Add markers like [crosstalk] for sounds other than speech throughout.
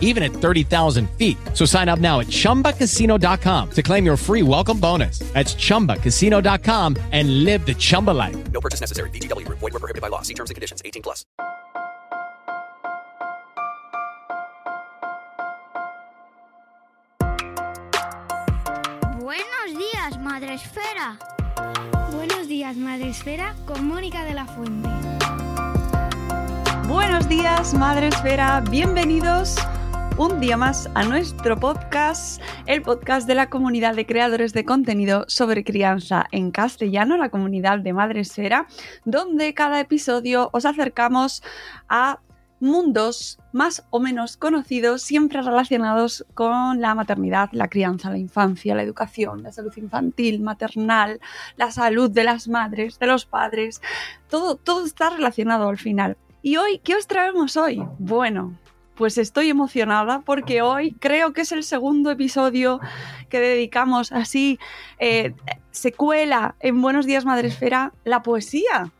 even at 30,000 feet. So sign up now at chumbacasino.com to claim your free welcome bonus. That's chumbacasino.com and live the Chumba life. No purchase necessary. VGW Group. Void were prohibited by law. See terms and conditions. 18 plus. Buenos días, Madre Esfera. Buenos días, Madre Esfera, con Mónica de la Fuente. Buenos días, Madre Esfera. Bienvenidos un día más a nuestro podcast, el podcast de la comunidad de creadores de contenido sobre crianza en castellano, la comunidad de Madre Esfera, donde cada episodio os acercamos a mundos más o menos conocidos, siempre relacionados con la maternidad, la crianza, la infancia, la educación, la salud infantil, maternal, la salud de las madres, de los padres, todo, todo está relacionado al final. ¿Y hoy qué os traemos hoy? Bueno, pues estoy emocionada porque hoy creo que es el segundo episodio que dedicamos así, eh, secuela en Buenos Días Madresfera, la poesía.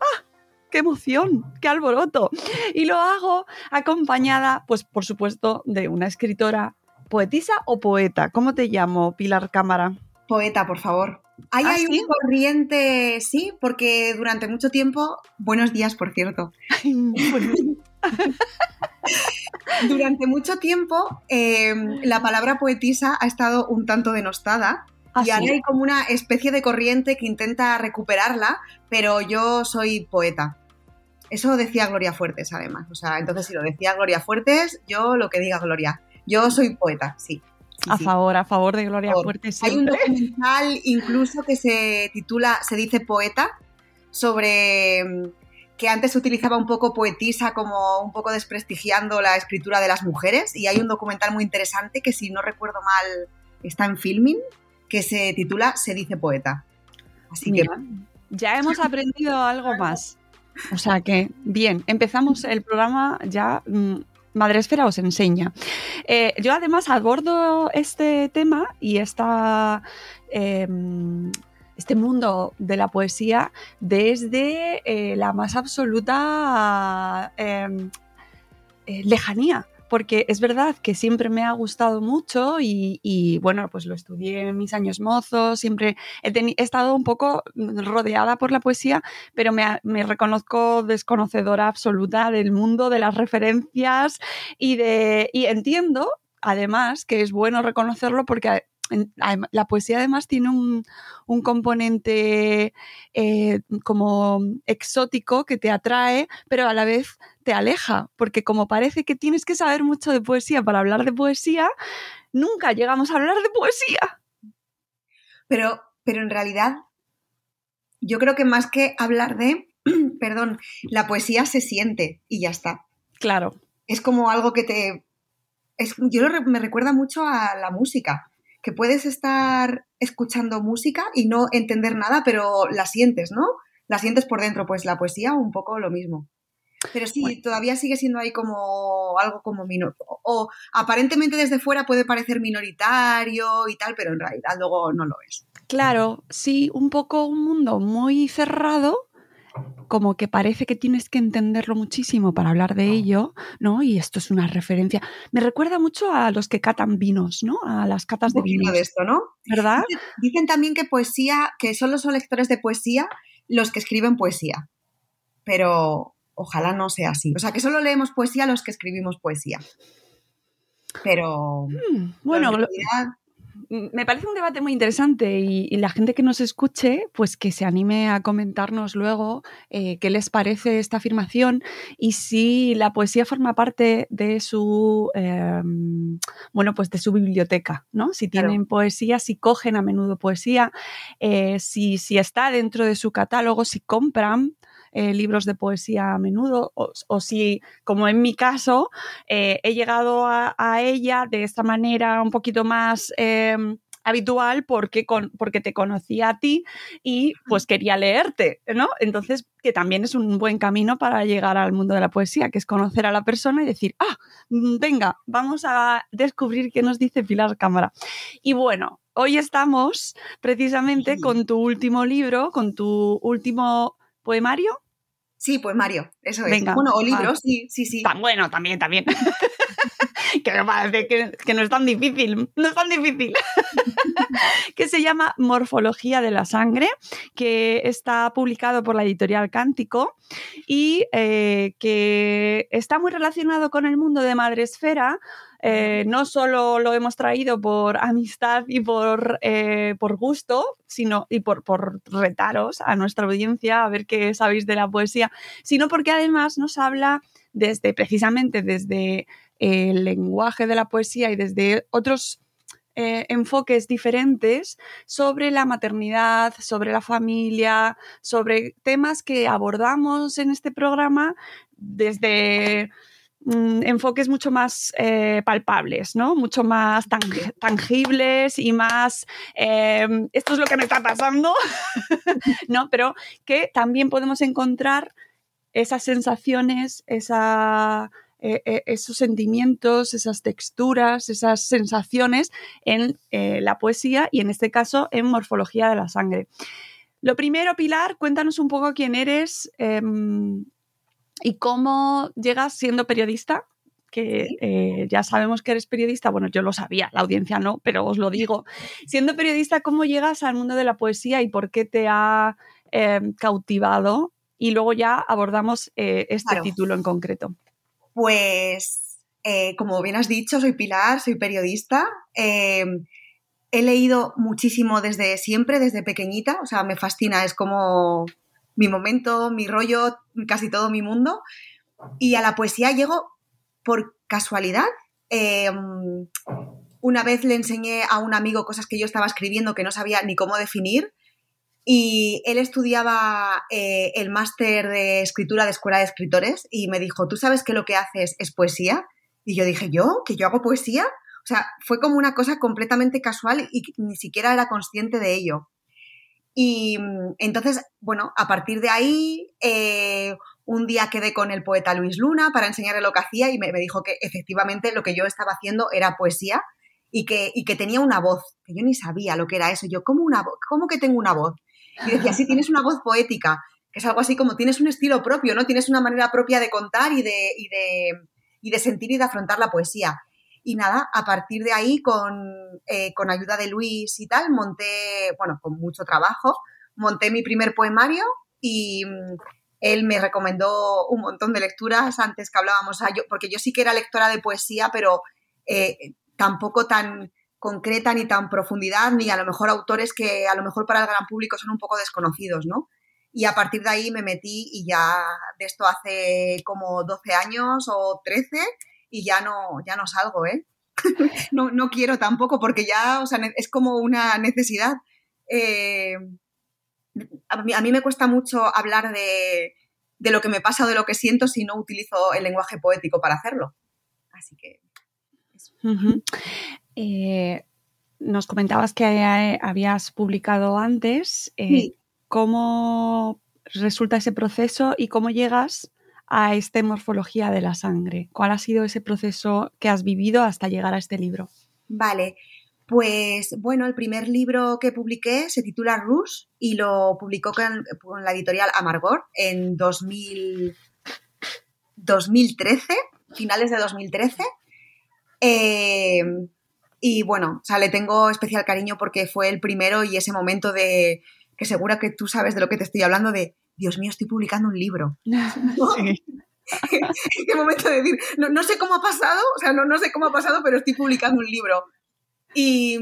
¡Ah! ¡Qué emoción! ¡Qué alboroto! Y lo hago acompañada, pues por supuesto, de una escritora, poetisa o poeta. ¿Cómo te llamo, Pilar Cámara? Poeta, por favor. Ahí ¿Ah, hay sí? un corriente, sí, porque durante mucho tiempo, buenos días, por cierto, [laughs] durante mucho tiempo eh, la palabra poetisa ha estado un tanto denostada ¿Ah, y ahora sí? hay como una especie de corriente que intenta recuperarla, pero yo soy poeta. Eso decía Gloria Fuertes, además. O sea, entonces si lo decía Gloria Fuertes, yo lo que diga Gloria. Yo soy poeta, sí. Sí, A sí. favor, a favor de Gloria. Fuerte Hay un documental incluso que se titula Se dice poeta, sobre mm, que antes se utilizaba un poco poetisa como un poco desprestigiando la escritura de las mujeres y hay un documental muy interesante que si no recuerdo mal está en filming que se titula Se dice poeta. Así que Mira, ya hemos aprendido algo [laughs] más. O sea que, bien, empezamos el programa ya. Mm, Madre Esfera os enseña. Eh, yo además abordo este tema y esta, eh, este mundo de la poesía desde eh, la más absoluta eh, eh, lejanía. Porque es verdad que siempre me ha gustado mucho y, bueno, pues lo estudié en mis años mozos, siempre he, estado un poco rodeada por la poesía, pero me, me reconozco desconocedora absoluta del mundo, de las referencias y, de, y entiendo, además, que es bueno reconocerlo porque la poesía además tiene un, un componente eh, como exótico que te atrae, pero a la vez te aleja, porque como parece que tienes que saber mucho de poesía para hablar de poesía, nunca llegamos a hablar de poesía. Pero, pero en realidad, yo creo que más que hablar de, [clears throat] perdón, la poesía se siente y ya está. Claro, Es como algo que te... Es, yo me recuerda mucho a la música, que puedes estar escuchando música y no entender nada, pero la sientes, ¿no? La sientes por dentro, pues la poesía un poco lo mismo. Pero sí, Bueno. todavía sigue siendo ahí como algo como minor. O, o aparentemente desde fuera puede parecer minoritario y tal, pero en realidad luego no lo es. Claro, sí, un poco un mundo muy cerrado como que parece que tienes que entenderlo muchísimo para hablar de ello, ¿no? Y esto es una referencia. Me recuerda mucho a los que catan vinos, ¿no? A las catas de vinos. de esto, ¿no? ¿Verdad? Dicen, también que poesía, que solo son lectores de poesía los que escriben poesía. Pero ojalá no sea así. O sea, que solo leemos poesía los que escribimos poesía. Pero Mm, Bueno, realidad, me parece un debate muy interesante y, y la gente que nos escuche, pues que se anime a comentarnos luego eh, qué les parece esta afirmación y si la poesía forma parte de su, eh, bueno, pues de su biblioteca, ¿no? Si Claro. tienen poesía, si cogen a menudo poesía, eh, si, si está dentro de su catálogo, si compran eh, libros de poesía a menudo o, o si, como en mi caso, eh, he llegado a, a ella de esta manera un poquito más eh, habitual porque, con, porque te conocía a ti y pues quería leerte, ¿no? Entonces, que también es un buen camino para llegar al mundo de la poesía, que es conocer a la persona y decir, ah, mm, venga, vamos a descubrir qué nos dice Pilar Cámara. Y bueno, hoy estamos precisamente con tu último libro, con tu último poemario. Sí, pues Mario, eso es. Venga, bueno, o libros, sí, sí, sí. Tan bueno, también, también. [laughs] que me parece que, que no es tan difícil, no es tan difícil. [laughs] que se llama Morfología de la Sangre, que está publicado por la editorial Cántico y eh, que está muy relacionado con el mundo de Madresfera. Eh, no solo lo hemos traído por amistad y por, eh, por gusto, sino y por, por retaros a nuestra audiencia a ver qué sabéis de la poesía, sino porque además nos habla desde precisamente desde el lenguaje de la poesía y desde otros eh, enfoques diferentes sobre la maternidad, sobre la familia, sobre temas que abordamos en este programa desde mm, enfoques mucho más eh, palpables, ¿no? Mucho más tang- tangibles y más eh, esto es lo que me está pasando, [laughs] ¿no? Pero que también podemos encontrar esas sensaciones, eh, eh, esos sentimientos, esas texturas, esas sensaciones en eh, la poesía y en este caso en morfología de la sangre. Lo primero, Pilar, cuéntanos un poco quién eres em, y cómo llegas siendo periodista. Que eh, ya sabemos que eres periodista, bueno, yo lo sabía, la audiencia no, pero os lo digo. Siendo periodista, ¿cómo llegas al mundo de la poesía y por qué te ha em, cautivado? Y luego ya abordamos eh, este Claro. título en concreto. Pues, eh, como bien has dicho, soy Pilar, soy periodista. Eh, he leído muchísimo desde siempre, desde pequeñita. O sea, me fascina, es como mi momento, mi rollo, casi todo mi mundo. Y a la poesía llego por casualidad. Eh, una vez le enseñé a un amigo cosas que yo estaba escribiendo que no sabía ni cómo definir. Y él estudiaba eh, el máster de escritura de Escuela de Escritores y me dijo, ¿tú sabes que lo que haces es poesía? Y yo dije, ¿yo? ¿Que yo hago poesía? O sea, fue como una cosa completamente casual y ni siquiera era consciente de ello. Y mm, entonces, bueno, a partir de ahí, eh, un día quedé con el poeta Luis Luna para enseñarle lo que hacía y me, me dijo que efectivamente lo que yo estaba haciendo era poesía y que, y que tenía una voz, que yo ni sabía lo que era eso. Yo, ¿cómo, una ¿cómo que tengo una voz? Y decía, sí, tienes una voz poética, que es algo así como tienes un estilo propio, ¿no? Tienes una manera propia de contar y de, y de, y de sentir y de afrontar la poesía. Y nada, a partir de ahí, con, eh, con ayuda de Luis y tal, monté, bueno, con mucho trabajo, monté mi primer poemario y mm, él me recomendó un montón de lecturas antes que hablábamos, ah, yo, porque yo sí que era lectora de poesía, pero eh, tampoco tan concreta ni tan profundidad, ni a lo mejor autores que a lo mejor para el gran público son un poco desconocidos, ¿no? Y a partir de ahí me metí y ya de esto hace como 12 años o 13 y ya no, ya no salgo, ¿eh? [laughs] no, no quiero tampoco porque ya, o sea, es como una necesidad. Eh, a, mí, a mí me cuesta mucho hablar de, de lo que me pasa o de lo que siento si no utilizo el lenguaje poético para hacerlo. Así que. Eh, nos comentabas que eh, habías publicado antes. eh, Sí. ¿Cómo resulta ese proceso y cómo llegas a esta morfología de la sangre? ¿Cuál ha sido ese proceso que has vivido hasta llegar a este libro? Vale, Pues bueno, el primer libro que publiqué se titula Rush y lo publicó con, la editorial Amargor en 2000, 2013, finales de 2013. Eh, y bueno, o sea, le tengo especial cariño porque fue el primero y ese momento de que segura que tú sabes de lo que te estoy hablando de, Dios mío, estoy publicando un libro. [laughs] Sí. [laughs] Qué momento de decir, no, no sé cómo ha pasado, o sea, no, no sé cómo ha pasado, pero estoy publicando un libro. Y,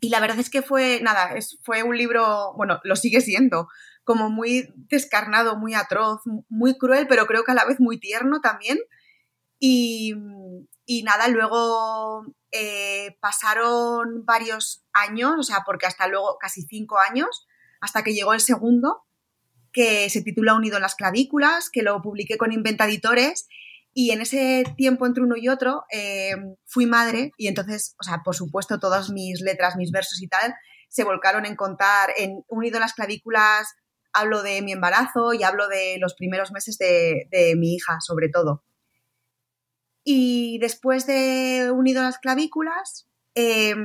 y la verdad es que fue, nada, es, fue un libro, bueno, lo sigue siendo, como muy descarnado, muy atroz, muy cruel, pero creo que a la vez muy tierno también. Y, y nada, luego eh, pasaron varios años, o sea, porque hasta luego casi cinco años, hasta que llegó el segundo, que se titula Unido en las clavículas, que lo publiqué con Inventa Editores. Y en ese tiempo entre uno y otro eh, fui madre y entonces, o sea, por supuesto, todas mis letras, mis versos y tal se volcaron en contar, en Unido en las clavículas hablo de mi embarazo y hablo de los primeros meses de, mi hija, sobre todo. Y después de Unido en las clavículas eh,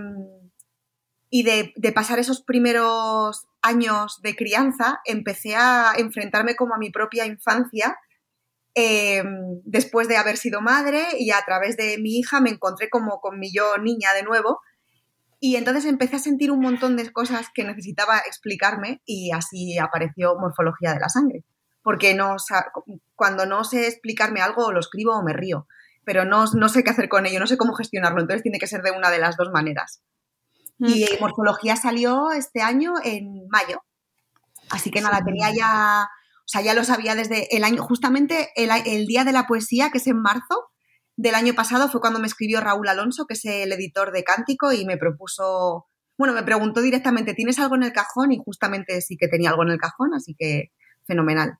y de pasar esos primeros años de crianza, empecé a enfrentarme como a mi propia infancia eh, después de haber sido madre y a través de mi hija me encontré como con mi yo niña de nuevo y entonces empecé a sentir un montón de cosas que necesitaba explicarme y así apareció morfología de la sangre. Porque no, cuando no sé explicarme algo, lo escribo o me río, pero no, no sé qué hacer con ello, no sé cómo gestionarlo, entonces tiene que ser de una de las dos maneras. Mm. Y morfología salió este año en mayo. Así que nada, tenía ya, o sea, ya lo sabía desde el año, justamente el, el día de la poesía, que es en marzo del año pasado, fue cuando me escribió Raúl Alonso, que es el editor de Cántico, y me propuso, bueno, me preguntó directamente, ¿tienes algo en el cajón? Y justamente sí que tenía algo en el cajón, así que fenomenal.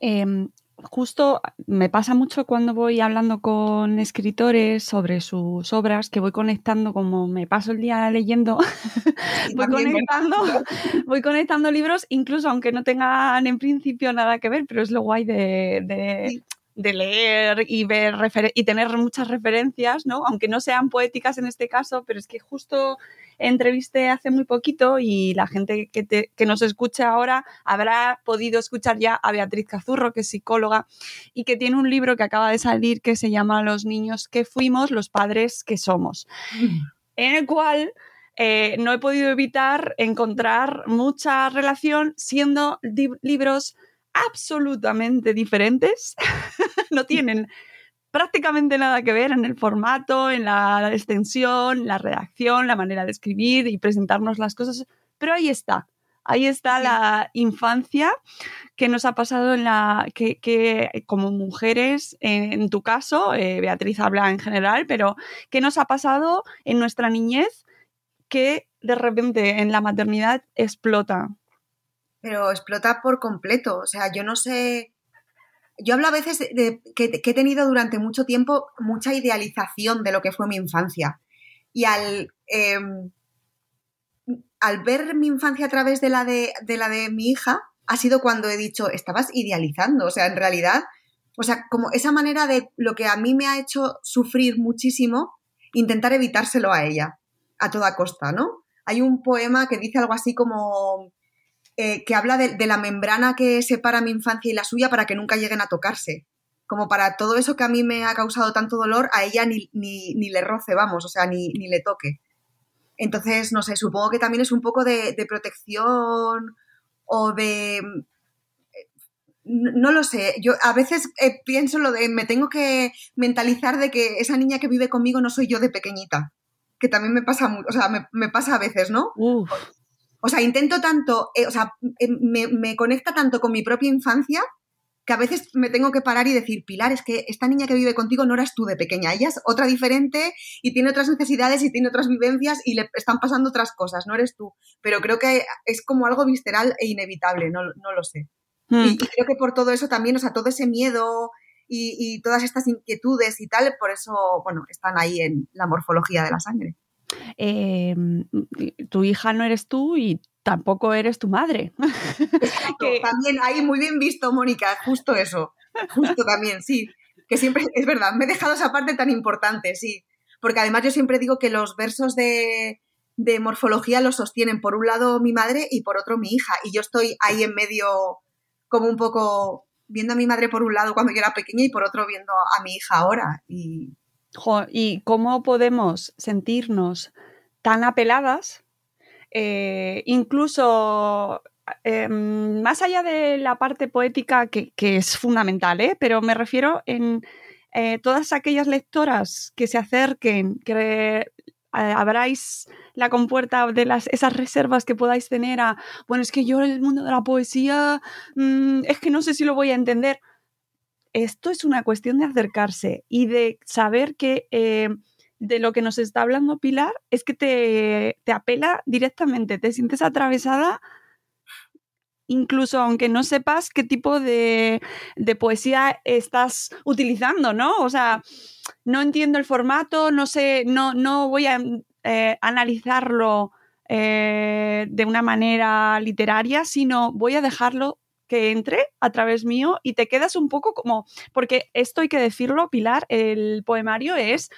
Em, justo me pasa mucho cuando voy hablando con escritores sobre sus obras, que voy conectando, como me paso el día leyendo, [laughs] voy, conectando, [laughs] voy conectando libros, incluso aunque no tengan en principio nada que ver, pero es lo guay de, de- Sí. de leer y ver y tener muchas referencias, ¿no? Aunque no sean poéticas en este caso, pero es que justo entrevisté hace muy poquito y la gente que, te- que nos escucha ahora habrá podido escuchar ya a Beatriz Cazurro, que es psicóloga y que tiene un libro que acaba de salir que se llama Los niños que fuimos, los padres que somos, en el cual eh, no he podido evitar encontrar mucha relación siendo libros absolutamente diferentes, [laughs] no tienen prácticamente nada que ver en el formato, en la extensión, la redacción, la manera de escribir y presentarnos las cosas, pero ahí está. Ahí está Sí. la infancia que nos ha pasado en la que, que como mujeres, en, en tu caso, eh, Beatriz habla en general, pero ¿qué nos ha pasado en nuestra niñez que de repente en la maternidad explota? pero explota por completo. O sea, yo no sé. Yo hablo a veces de, que, he tenido durante mucho tiempo mucha idealización de lo que fue mi infancia. Y al, eh, al ver mi infancia a través de la de, de la de mi hija, ha sido cuando he dicho, estabas idealizando. O sea, en realidad, o sea, como esa manera de lo que a mí me ha hecho sufrir muchísimo, intentar evitárselo a ella, a toda costa, ¿no? Hay un poema que dice algo así como eh, que habla de, la membrana que separa mi infancia y la suya para que nunca lleguen a tocarse. Como para todo eso que a mí me ha causado tanto dolor, a ella ni, ni, ni le roce, vamos, o sea, ni, ni le toque. Entonces, no sé, supongo que también es un poco de, protección o de... eh, No, lo sé, yo a veces eh, pienso lo de me tengo que mentalizar de que esa niña que vive conmigo no soy yo de pequeñita, que también me pasa, o sea, me pasa a veces, ¿no? Uf, O sea, intento tanto, eh, o sea, eh, me, me conecta tanto con mi propia infancia que a veces me tengo que parar y decir, Pilar, es que esta niña que vive contigo no eras tú de pequeña, ella es otra diferente y tiene otras necesidades y tiene otras vivencias y le están pasando otras cosas, no eres tú. Pero creo que es como algo visceral e inevitable, no, no lo sé. mm, Y, y creo que por todo eso también, o sea, todo ese miedo y, y todas estas inquietudes y tal, por eso, bueno, están ahí en la morfología de la sangre. Eh, tu hija no eres tú y tampoco eres tu madre. [laughs] Que- También ahí muy bien visto, Mónica, justo eso. Justo también, sí. Que siempre, es verdad, me he dejado esa parte tan importante, sí. porque además yo siempre digo que los versos de, de morfología los sostienen por un lado mi madre y por otro mi hija, y yo estoy ahí en medio como un poco viendo a mi madre por un lado cuando yo era pequeña y por otro viendo a mi hija ahora. Y, ¿Y cómo podemos sentirnos tan apeladas? eh, incluso eh, más allá de la parte poética, que, que es fundamental, ¿eh? pero me refiero en eh, todas aquellas lectoras que se acerquen, que abráis la compuerta de las, esas reservas que podáis tener a, bueno, es que yo el mundo de la poesía, mm, es que no sé si lo voy a entender. Esto es una cuestión de acercarse y de saber que eh, de lo que nos está hablando Pilar es que te, te apela directamente, te sientes atravesada incluso aunque no sepas qué tipo de, de, poesía estás utilizando, ¿no? O sea, no entiendo el formato, no sé, no, no voy a eh, analizarlo eh, de una manera literaria, sino voy a dejarlo que entre a través mío y te quedas un poco como, porque esto hay que decirlo, Pilar, el poemario es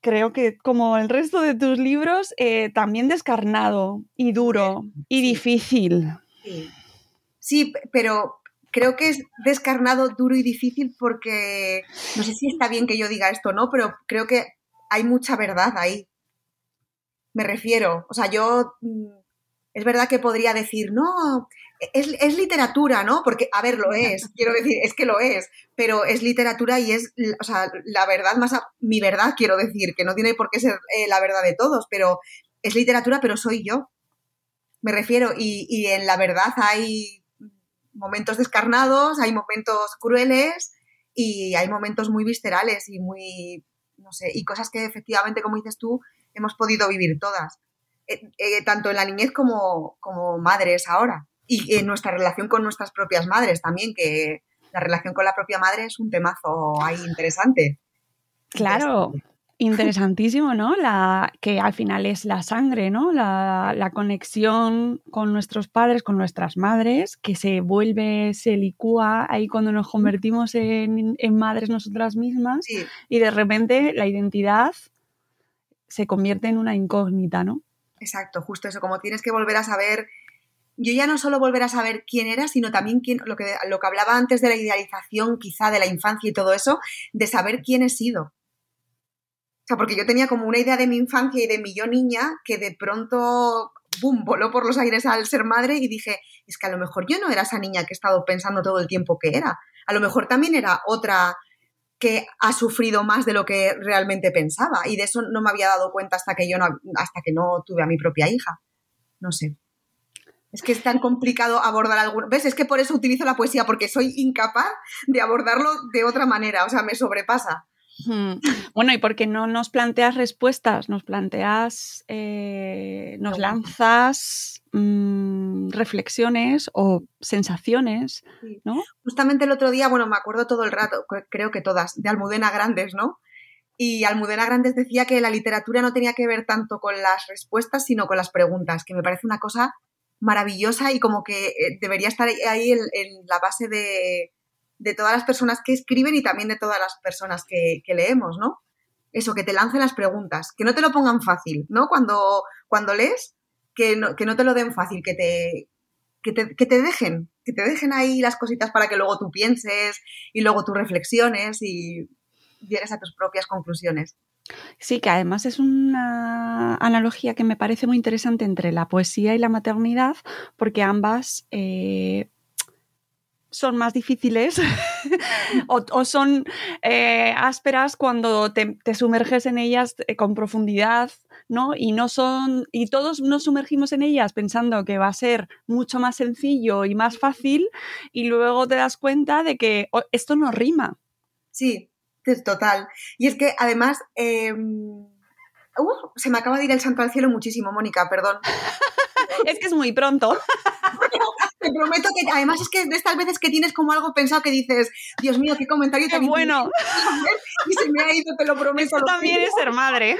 creo que como el resto de tus libros, eh, también descarnado y duro y difícil. Sí. Sí, pero creo que es descarnado, duro y difícil porque no sé si está bien que yo diga esto no, pero creo que hay mucha verdad ahí. Me refiero, o sea, yo mm, es verdad que podría decir, no, es, es literatura, ¿no? Porque, a ver, lo es, quiero decir, es que lo es, pero es literatura y es, o sea, la verdad más, a- mi verdad, quiero decir, que no tiene por qué ser eh, la verdad de todos, pero es literatura, pero soy yo. Me refiero, y, y en la verdad hay momentos descarnados, hay momentos crueles y hay momentos muy viscerales y muy, no sé, y cosas que efectivamente, como dices tú, hemos podido vivir todas, eh, eh, tanto en la niñez como, como madres ahora, y en nuestra relación con nuestras propias madres también, que la relación con la propia madre es un temazo ahí interesante. Claro, interesantísimo, ¿no? La, que al final es la sangre, ¿no? La, la conexión con nuestros padres, con nuestras madres, que se vuelve, se licúa ahí cuando nos convertimos en, en madres nosotras mismas Sí, y de repente la identidad se convierte en una incógnita, ¿no? Exacto, justo eso, como tienes que volver a saber, yo ya no solo volver a saber quién eras, sino también quién, lo, que, lo que hablaba antes de la idealización quizá de la infancia y todo eso, de saber quién he sido. O sea, porque yo tenía como una idea de mi infancia y de mi yo niña que de pronto, ¡bum!, voló por los aires al ser madre y dije, es que a lo mejor yo no era esa niña que he estado pensando todo el tiempo que era. A lo mejor también era otra que ha sufrido más de lo que realmente pensaba y de eso no me había dado cuenta hasta que yo no, hasta que no tuve a mi propia hija. No sé. Es que es tan complicado abordar algo. ¿Ves? Es que por eso utilizo la poesía, porque soy incapaz de abordarlo de otra manera. O sea, me sobrepasa. Hmm. Bueno, y porque no nos planteas respuestas, nos planteas, eh, nos lanzas mmm, reflexiones o sensaciones, ¿no? Justamente el otro día, bueno, me acuerdo todo el rato, creo que todas, de Almudena Grandes, ¿no? Y Almudena Grandes decía que la literatura no tenía que ver tanto con las respuestas, sino con las preguntas, que me parece una cosa maravillosa y como que eh, debería estar ahí en, la base de, de, todas las personas que escriben y también de todas las personas que, que, leemos, ¿no? Eso, que te lancen las preguntas, que no te lo pongan fácil, ¿no? Cuando, cuando lees, que no, que no te lo den fácil, que te, que te, que te dejen, que te dejen ahí las cositas para que luego tú pienses y luego tú reflexiones y llegues a tus propias conclusiones. Sí, que además es una analogía que me parece muy interesante entre la poesía y la maternidad, porque ambas eh, son más difíciles [laughs] o, son eh, ásperas cuando te, sumerges en ellas eh, con profundidad, ¿no? Y no son. Y todos nos sumergimos en ellas pensando que va a ser mucho más sencillo y más fácil, y luego te das cuenta de que esto no rima. Sí, total. Y es que además. Eh, uh, se me acaba de ir el santo al cielo muchísimo, Mónica, perdón. [laughs] es que es muy pronto. [laughs] Te prometo que además es que de estas veces que tienes como algo pensado que dices, Dios mío, qué comentario qué bueno. [laughs] Y se me ha ido, te lo prometo. Eso también es ser madre.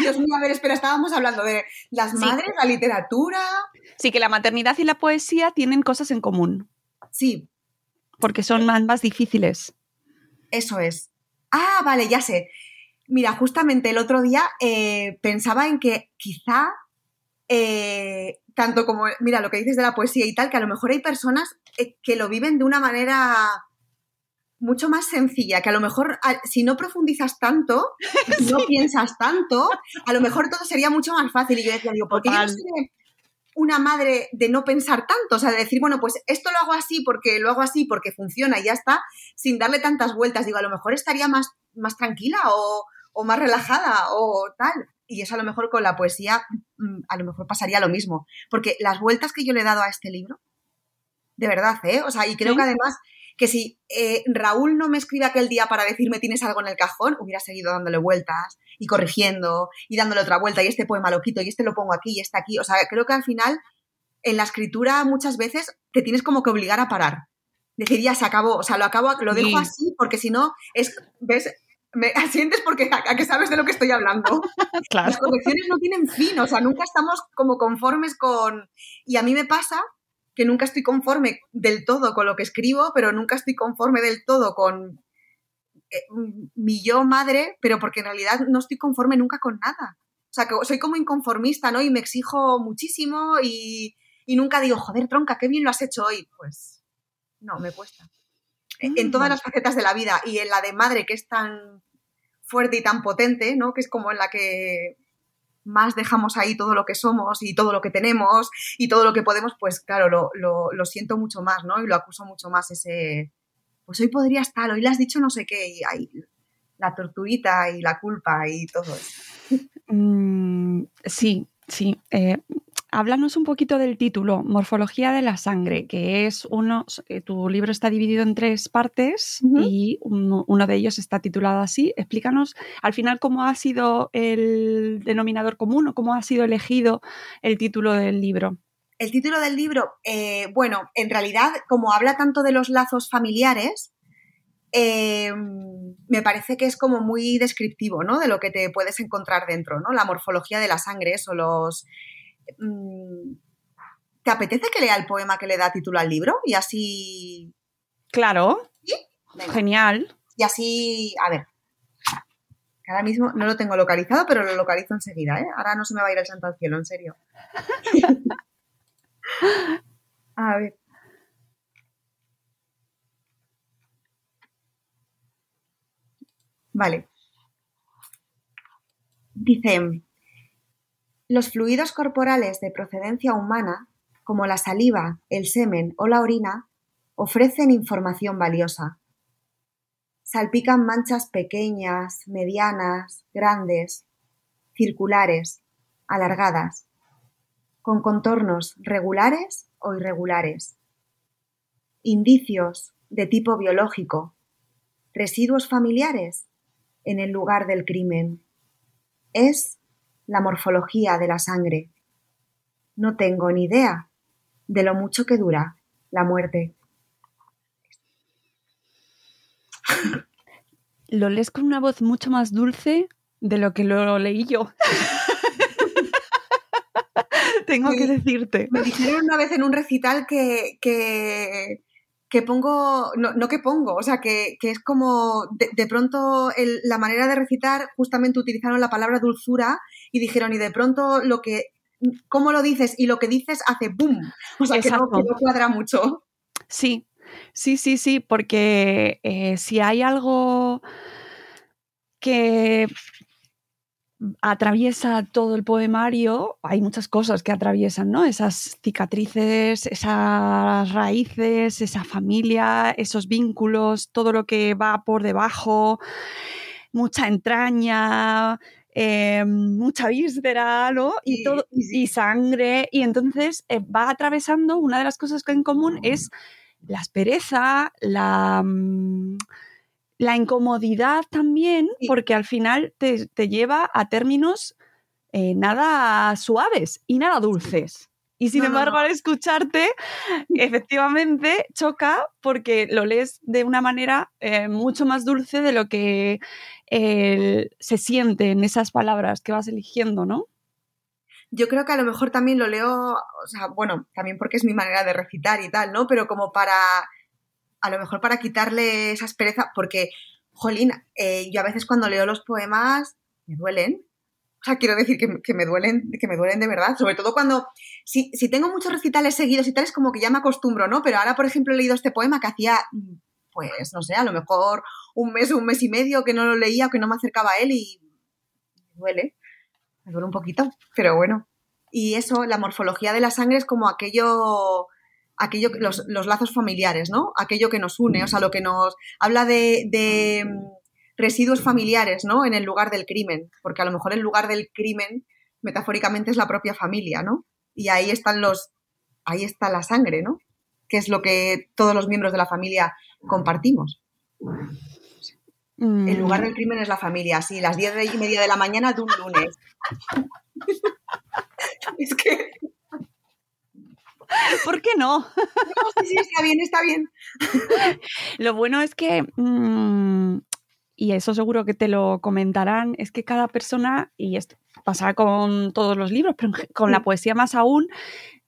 Dios mío, a ver, espera, estábamos hablando de las madres, la literatura. Sí, que la maternidad y la poesía tienen cosas en común. Sí. porque son más, más difíciles. Eso es. Ah, vale, ya sé. Mira, justamente el otro día eh, pensaba en que quizá, eh, tanto como, mira, lo que dices de la poesía y tal, que a lo mejor hay personas eh, que lo viven de una manera mucho más sencilla, que a lo mejor a- si no profundizas tanto, si [laughs] no piensas tanto, a lo mejor todo sería mucho más fácil. Y yo decía, digo, ¿por qué yo no seré una madre de no pensar tanto? O sea, de decir, bueno, pues esto lo hago así porque lo hago así porque funciona y ya está, sin darle tantas vueltas. Digo, a lo mejor estaría más, más tranquila o, o más relajada o tal. Y eso a lo mejor con la poesía, mm, a lo mejor pasaría lo mismo. Porque las vueltas que yo le he dado a este libro, de verdad, ¿eh? O sea, y creo Sí. que además que si eh, Raúl no me escribe aquel día para decirme tienes algo en el cajón, hubiera seguido dándole vueltas y corrigiendo y dándole otra vuelta y este poema lo quito y este lo pongo aquí y este aquí. O sea, creo que al final en la escritura muchas veces te tienes como que obligar a parar. Decir, ya se acabó, o sea, lo acabo, lo dejo Sí. así porque si no, es, ves, me [laughs] asientes porque a, a que sabes de lo que estoy hablando. [laughs] Claro. Las correcciones no tienen fin, o sea, nunca estamos como conformes con... Y a mí me pasa que nunca estoy conforme del todo con lo que escribo, pero nunca estoy conforme del todo con eh, mi yo madre, pero porque en realidad no estoy conforme nunca con nada. O sea, que soy como inconformista, ¿no? Y me exijo muchísimo y, y nunca digo, joder, tronca, qué bien lo has hecho hoy. Pues no, me cuesta. En- En todas las facetas de la vida y en la de madre, que es tan fuerte y tan potente, ¿no? Que es como en la que más dejamos ahí todo lo que somos y todo lo que tenemos y todo lo que podemos, pues claro, lo, lo- siento mucho más, ¿no? Y lo acuso mucho más ese, pues hoy podrías tal, hoy le has dicho no sé qué, y ahí la torturita y la culpa y todo eso. Mm, sí, sí. Eh, háblanos un poquito del título, Morfología de la sangre, que es uno, eh, tu libro está dividido en tres partes y uno, uno de ellos está titulado así. Explícanos al final cómo ha sido el denominador común o cómo ha sido elegido el título del libro. El título del libro, eh, bueno, en realidad, como habla tanto de los lazos familiares, eh, me parece que es como muy descriptivo, ¿no? De lo que te puedes encontrar dentro, ¿no? La morfología de la sangre, eso, los... mm, ¿Te apetece que lea el poema que le da título al libro? Y así... Claro, genial. Y así, a ver. Ahora mismo no lo tengo localizado, pero lo localizo enseguida, ¿eh? Ahora no se me va a ir el santo al cielo, en serio. [laughs] a ver. Vale. Dice, los fluidos corporales de procedencia humana, como la saliva, el semen o la orina, ofrecen información valiosa. Salpican manchas pequeñas, medianas, grandes, circulares, alargadas, con contornos regulares o irregulares, indicios de tipo biológico, residuos familiares en el lugar del crimen. Es la morfología de la sangre. No tengo ni idea de lo mucho que dura la muerte. Lo lees con una voz mucho más dulce de lo que lo leí yo. [laughs] Tengo que decirte. Me dijeron una vez en un recital que, que, que pongo, no, no que pongo, o sea, que, que es como de, de pronto el- la manera de recitar, justamente utilizaron la palabra dulzura y dijeron, y de pronto lo que, cómo lo dices y lo que dices hace boom. O sea, que no, que no cuadra mucho. Sí, sí, sí, sí, porque eh, si hay algo que atraviesa todo el poemario, hay muchas cosas que atraviesan, ¿no? Esas cicatrices, esas raíces, esa familia, esos vínculos, todo lo que va por debajo, mucha entraña, eh, mucha víscera, ¿no? Y, todo, y sangre. Y entonces eh, va atravesando, una de las cosas que en común es la aspereza, la, mm, la incomodidad también, Sí. porque al final te, te lleva a términos eh, nada suaves y nada dulces. Y sin No, no, embargo, no. al escucharte, [laughs] efectivamente choca porque lo lees de una manera eh, mucho más dulce de lo que eh, se siente en esas palabras que vas eligiendo, ¿no? Yo creo que a lo mejor también lo leo, o sea, bueno, también porque es mi manera de recitar y tal, ¿no? Pero como para a lo mejor para quitarle esa aspereza, porque, jolín, eh, yo a veces cuando leo los poemas me duelen. O sea, quiero decir que, me duelen, que me duelen de verdad, sobre todo cuando, si, si tengo muchos recitales seguidos y tal, es como que ya me acostumbro, ¿no? Pero ahora, por ejemplo, he leído este poema que hacía, pues, no sé, a lo mejor un mes o un mes y medio que no lo leía o que no me acercaba a él y me duele, me duele un poquito, pero bueno. Y eso, la morfología de la sangre es como aquello, aquello los, los, lazos familiares, ¿no? Aquello que nos une, o sea, lo que nos habla de, de, residuos familiares, ¿no? En el lugar del crimen, porque a lo mejor el lugar del crimen, metafóricamente, es la propia familia, ¿no? Y ahí están los, ahí está la sangre, ¿no? Que es lo que todos los miembros de la familia compartimos. Mm. El lugar del crimen es la familia, sí, las diez y media de la mañana de un lunes. [laughs] es que [laughs] ¿Por qué no? no? Sí, está bien, está bien. Lo bueno es que, mmm, y eso seguro que te lo comentarán, es que cada persona, y esto pasa con todos los libros, pero con la poesía más aún,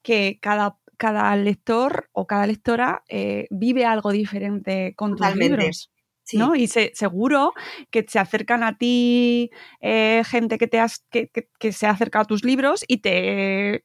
que cada, cada lector o cada lectora eh, vive algo diferente con tus libros. Sí. ¿no? Y se, seguro que se acercan a ti eh, gente que, te has, que, que, que se ha acercado a tus libros y te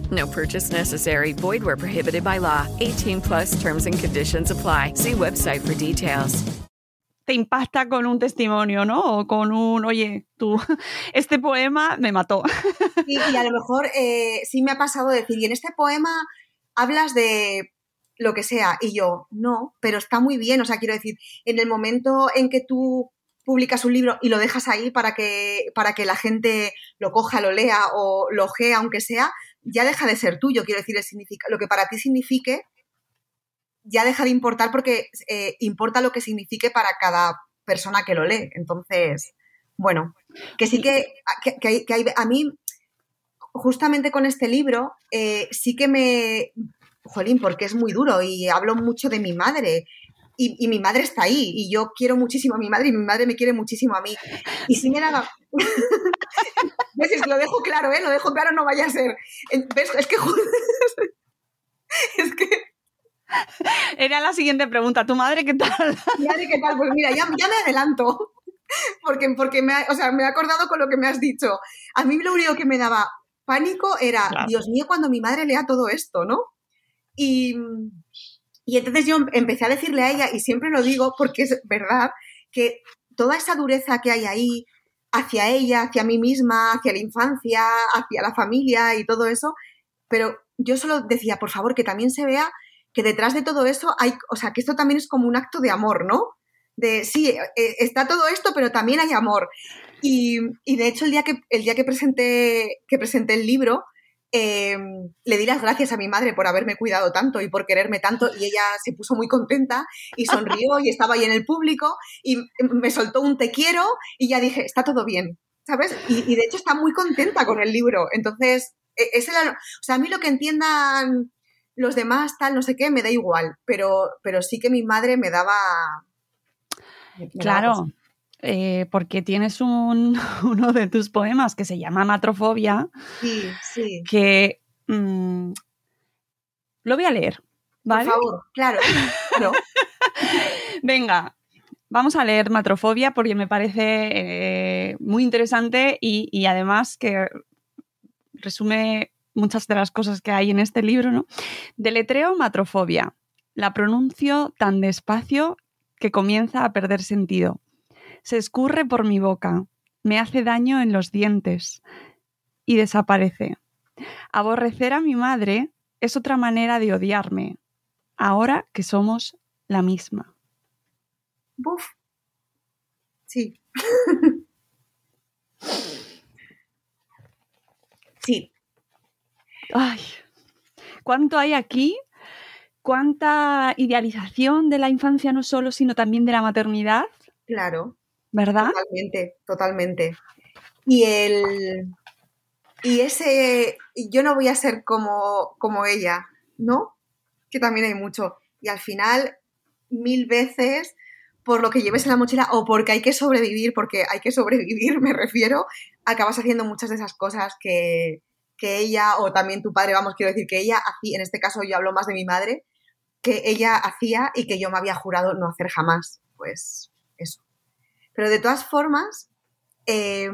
No purchase necessary. Void where prohibited by law. 18 plus terms and conditions apply. See website for details. Te impacta con un testimonio, ¿no? O con un, oye, tú, [laughs] este poema me mató. [laughs] Y, y a lo mejor eh, sí me ha pasado decir, y en este poema hablas de lo que sea, y yo, no, pero está muy bien, o sea, quiero decir, en el momento en que tú publicas un libro y lo dejas ahí para que, para que la gente lo coja, lo lea o lo ojea, aunque sea, ya deja de ser tuyo, quiero decir, significa, lo que para ti signifique ya deja de importar porque eh, importa lo que signifique para cada persona que lo lee. Entonces, bueno, que sí que, que, que hay, que hay, a mí, justamente con este libro, eh, sí que me, jolín, porque es muy duro y hablo mucho de mi madre. Y, y, mi madre está ahí y yo quiero muchísimo a mi madre y mi madre me quiere muchísimo a mí. Y si me daba... ¿Ves? [laughs] Lo dejo claro, ¿eh? Lo dejo claro, no vaya a ser. ¿Ves? Es que... [laughs] es que... Era la siguiente pregunta. ¿Tu madre qué tal? ¿Mi madre qué tal? Pues mira, ya, ya me adelanto. Porque, porque me, ha, o sea, me he acordado con lo que me has dicho. A mí lo único que me daba pánico era, claro. Dios mío, cuando mi madre lea todo esto, ¿no? Y, y entonces yo empecé a decirle a ella, y siempre lo digo porque es verdad, que toda esa dureza que hay ahí hacia ella, hacia mí misma, hacia la infancia, hacia la familia y todo eso, pero yo solo decía, por favor, que también se vea que detrás de todo eso hay, o sea, que esto también es como un acto de amor, ¿no? De sí, eh, está todo esto, pero también hay amor. Y, y, de hecho, el día que, el día que presenté, que presenté el libro, eh, le di las gracias a mi madre por haberme cuidado tanto y por quererme tanto y ella se puso muy contenta y sonrió y estaba ahí en el público y me soltó un te quiero y ya dije, está todo bien, ¿sabes? Y, y de hecho está muy contenta con el libro. Entonces, es el, o sea, a mí lo que entiendan los demás, tal, no sé qué, me da igual, pero, pero sí que mi madre me daba... Me claro. Daba eh, porque tienes un, [laughs] uno de tus poemas que se llama Matrofobia, Sí, sí. que mm, lo voy a leer, ¿vale? Por favor, claro. claro. [laughs] Venga, vamos a leer Matrofobia porque me parece eh, muy interesante y, y además que resume muchas de las cosas que hay en este libro, ¿no? Deletreo Matrofobia. La pronuncio tan despacio que comienza a perder sentido. Se escurre por mi boca, me hace daño en los dientes y desaparece. Aborrecer a mi madre es otra manera de odiarme, ahora que somos la misma. Buf. Sí. [laughs] sí. Ay, ¿cuánto hay aquí? ¿Cuánta idealización de la infancia no solo, sino también de la maternidad? Claro. ¿Verdad? Totalmente, totalmente. Y el. Y ese. Yo no voy a ser como, como ella, ¿no? Que también hay mucho. Y al final, mil veces, por lo que lleves en la mochila o porque hay que sobrevivir, porque hay que sobrevivir, [laughs] me refiero, acabas haciendo muchas de esas cosas que, que ella, o también tu padre, vamos, quiero decir que ella hacía, en este caso yo hablo más de mi madre, que ella hacía y que yo me había jurado no hacer jamás. Pues eso. Pero de todas formas, eh,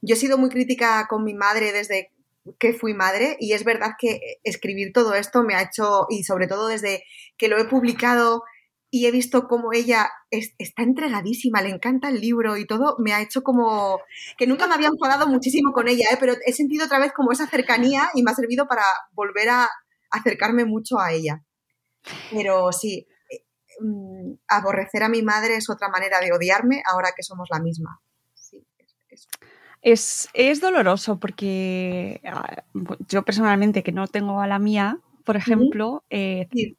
yo he sido muy crítica con mi madre desde que fui madre y es verdad que escribir todo esto me ha hecho, y sobre todo desde que lo he publicado y he visto cómo ella es- está entregadísima, le encanta el libro y todo, me ha hecho como que nunca me había enfadado muchísimo con ella, ¿eh? pero he sentido otra vez como esa cercanía y me ha servido para volver a acercarme mucho a ella. Pero sí, mm, aborrecer a mi madre es otra manera de odiarme ahora que somos la misma. Sí, es- es- Es, es doloroso porque ah, yo personalmente, que no tengo a la mía, por ejemplo, eh, Sí.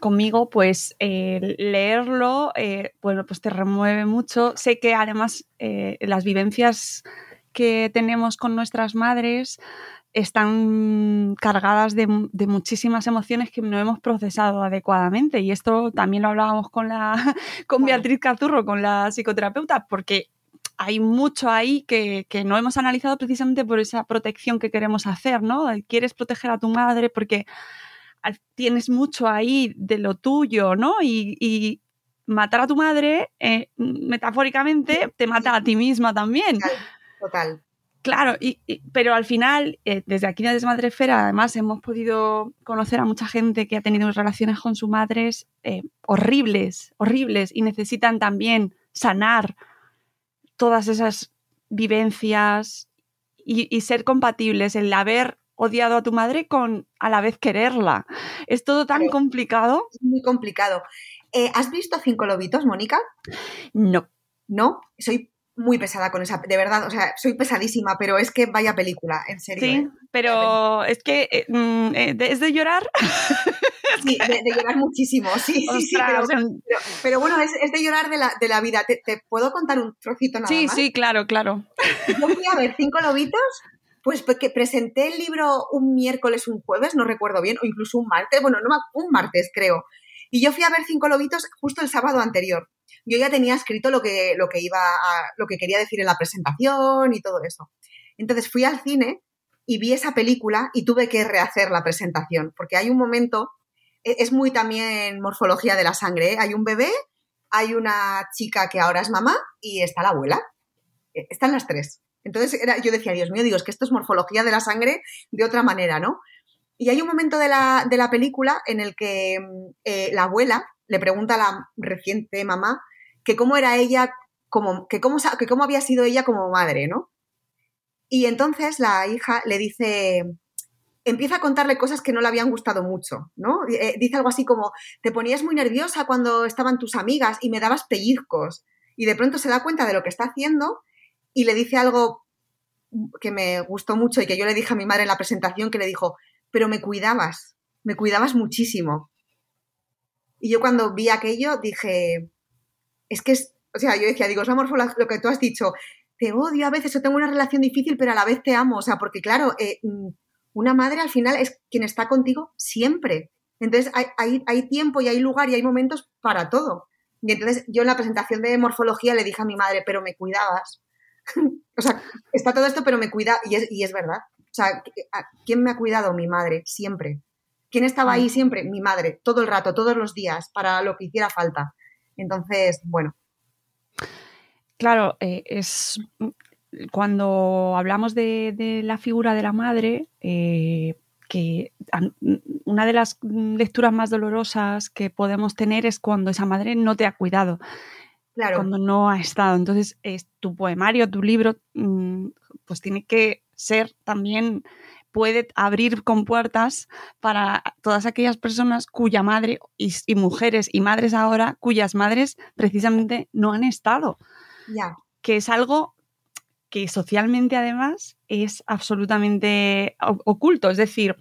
conmigo, pues eh, leerlo, eh, bueno, pues te remueve mucho. Sé que además las vivencias que tenemos con nuestras madres están cargadas de, mu- de muchísimas emociones que no hemos procesado adecuadamente. Y esto también lo hablábamos con, la, [laughs] con. Beatriz Cazurro, con la psicoterapeuta, porque hay mucho ahí que, que no hemos analizado precisamente por esa protección que queremos hacer, ¿no? Quieres proteger a tu madre porque tienes mucho ahí de lo tuyo, ¿no? Y, y matar a tu madre, eh, metafóricamente, te mata a ti misma también. Total, total. Claro, y, y- pero al final, eh, desde aquí desde Madrefera, además hemos podido conocer a mucha gente que ha tenido relaciones con sus madres eh, horribles, horribles, y necesitan también sanar todas esas vivencias y, y ser compatibles, el haber odiado a tu madre con a la vez quererla. Es todo tan complicado. Es muy complicado. Eh, ¿Has visto Cinco Lobitos, Mónica? No. No, soy muy pesada con esa, de verdad, o sea, soy pesadísima, pero es que vaya película, en serio. Sí, ¿eh? pero es que eh, mm, eh, es de llorar. [laughs] Sí, de, de llorar muchísimo, sí, sí, sí, pero, pero- pero bueno, es, es de llorar de la, de la vida. ¿Te, te puedo contar un trocito nada sí, más? sí, claro, claro. Yo fui a ver Cinco Lobitos, pues porque presenté el libro un miércoles, un jueves, no recuerdo bien, o incluso un martes, bueno, no, un martes creo. Y yo fui a ver Cinco Lobitos justo el sábado anterior. Yo ya tenía escrito lo que, lo que iba a, lo que quería decir en la presentación y todo eso. Entonces fui al cine y vi esa película y tuve que rehacer la presentación, porque hay un momento, e- es muy también morfología de la sangre, ¿eh? hay un bebé, hay una chica que ahora es mamá y está la abuela. Eh, Están las tres. Entonces era, yo decía, Dios mío, digo, es que esto es morfología de la sangre de otra manera, ¿no? Y hay un momento de la, de la película en el que mm, eh, la abuela le pregunta a la reciente mamá que cómo era ella, como, que, cómo, que cómo había sido ella como madre, ¿no? Y entonces la hija le dice, empieza a contarle cosas que no le habían gustado mucho, ¿no? Eh, dice algo así como, te ponías muy nerviosa cuando estaban tus amigas y me dabas pellizcos. Y de pronto se da cuenta de lo que está haciendo y le dice algo que me gustó mucho y que yo le dije a mi madre en la presentación, que le dijo, pero me cuidabas, me cuidabas muchísimo. Y yo cuando vi aquello dije, es que es, o sea, yo decía, digo, es morfología, lo que tú has dicho, te odio a veces o tengo una relación difícil, pero a la vez te amo, o sea, porque claro, eh, mm, una madre al final es quien está contigo siempre. Entonces hay, hay, hay tiempo y hay lugar y hay momentos para todo. Y entonces yo en la presentación de morfología le dije a mi madre, pero me cuidabas. [laughs] o sea, está todo esto, pero me cuida, y es, y es verdad. O sea, ¿quién me ha cuidado? Mi madre, siempre. ¿Quién estaba ahí siempre? Mi madre, todo el rato, todos los días, para lo que hiciera falta. Entonces, bueno. Claro, eh, es cuando hablamos de, la figura de la madre, eh, que una de las lecturas más dolorosas que podemos tener es cuando esa madre no te ha cuidado, claro. cuando no ha estado. Entonces, es tu poemario, tu libro, mm, pues tiene que ser también puede abrir compuertas para todas aquellas personas cuya madre y, mujeres y madres ahora cuyas madres precisamente no han estado. Ya. Que es algo que socialmente además es absolutamente oculto. Es decir,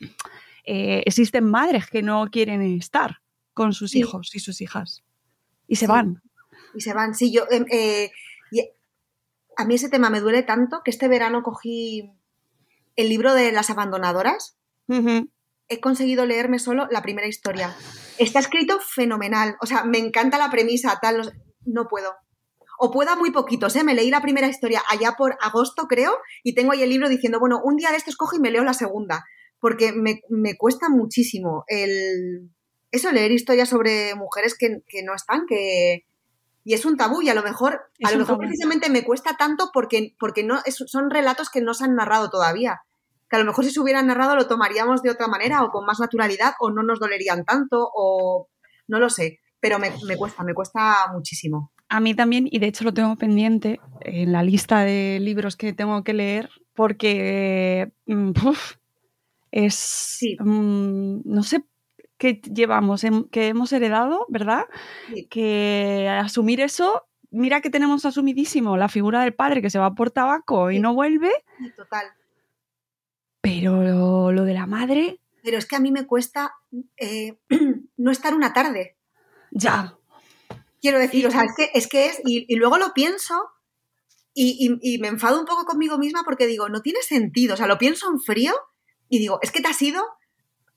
eh, existen madres que no quieren estar con sus hijos y sus hijas. Y se van. Y se van. Sí, yo. Em, eh, a mí ese tema me duele tanto que este verano cogí el libro de las abandonadoras. He conseguido leerme solo la primera historia. Está escrito fenomenal. O sea, me encanta la premisa, tal. No puedo. O pueda muy poquitos, ¿eh? Me leí la primera historia allá por agosto, creo, y tengo ahí el libro diciendo, bueno, un día de estos cojo y me leo la segunda. Porque me, cuesta muchísimo el. Eso, leer historias sobre mujeres que, no están, que, y es un tabú y a lo mejor, a lo mejor precisamente me cuesta tanto porque, porque no, son relatos que no se han narrado todavía. Que a lo mejor si se hubieran narrado lo tomaríamos de otra manera o con más naturalidad o no nos dolerían tanto o no lo sé, pero me, cuesta, me cuesta muchísimo. A mí también, y de hecho lo tengo pendiente en la lista de libros que tengo que leer, porque mm, es, mm, no sé qué llevamos, que hemos heredado, ¿verdad? Que asumir eso, mira que tenemos asumidísimo la figura del padre que se va por tabaco y no vuelve. total. Pero lo, de la madre. Pero es que a mí me cuesta eh, [clears throat] no estar una tarde. Ya. Quiero decir, o sea, es que es, que es y, luego lo pienso y, me enfado un poco conmigo misma porque digo, no tiene sentido. O sea, lo pienso en frío y digo, es que te has ido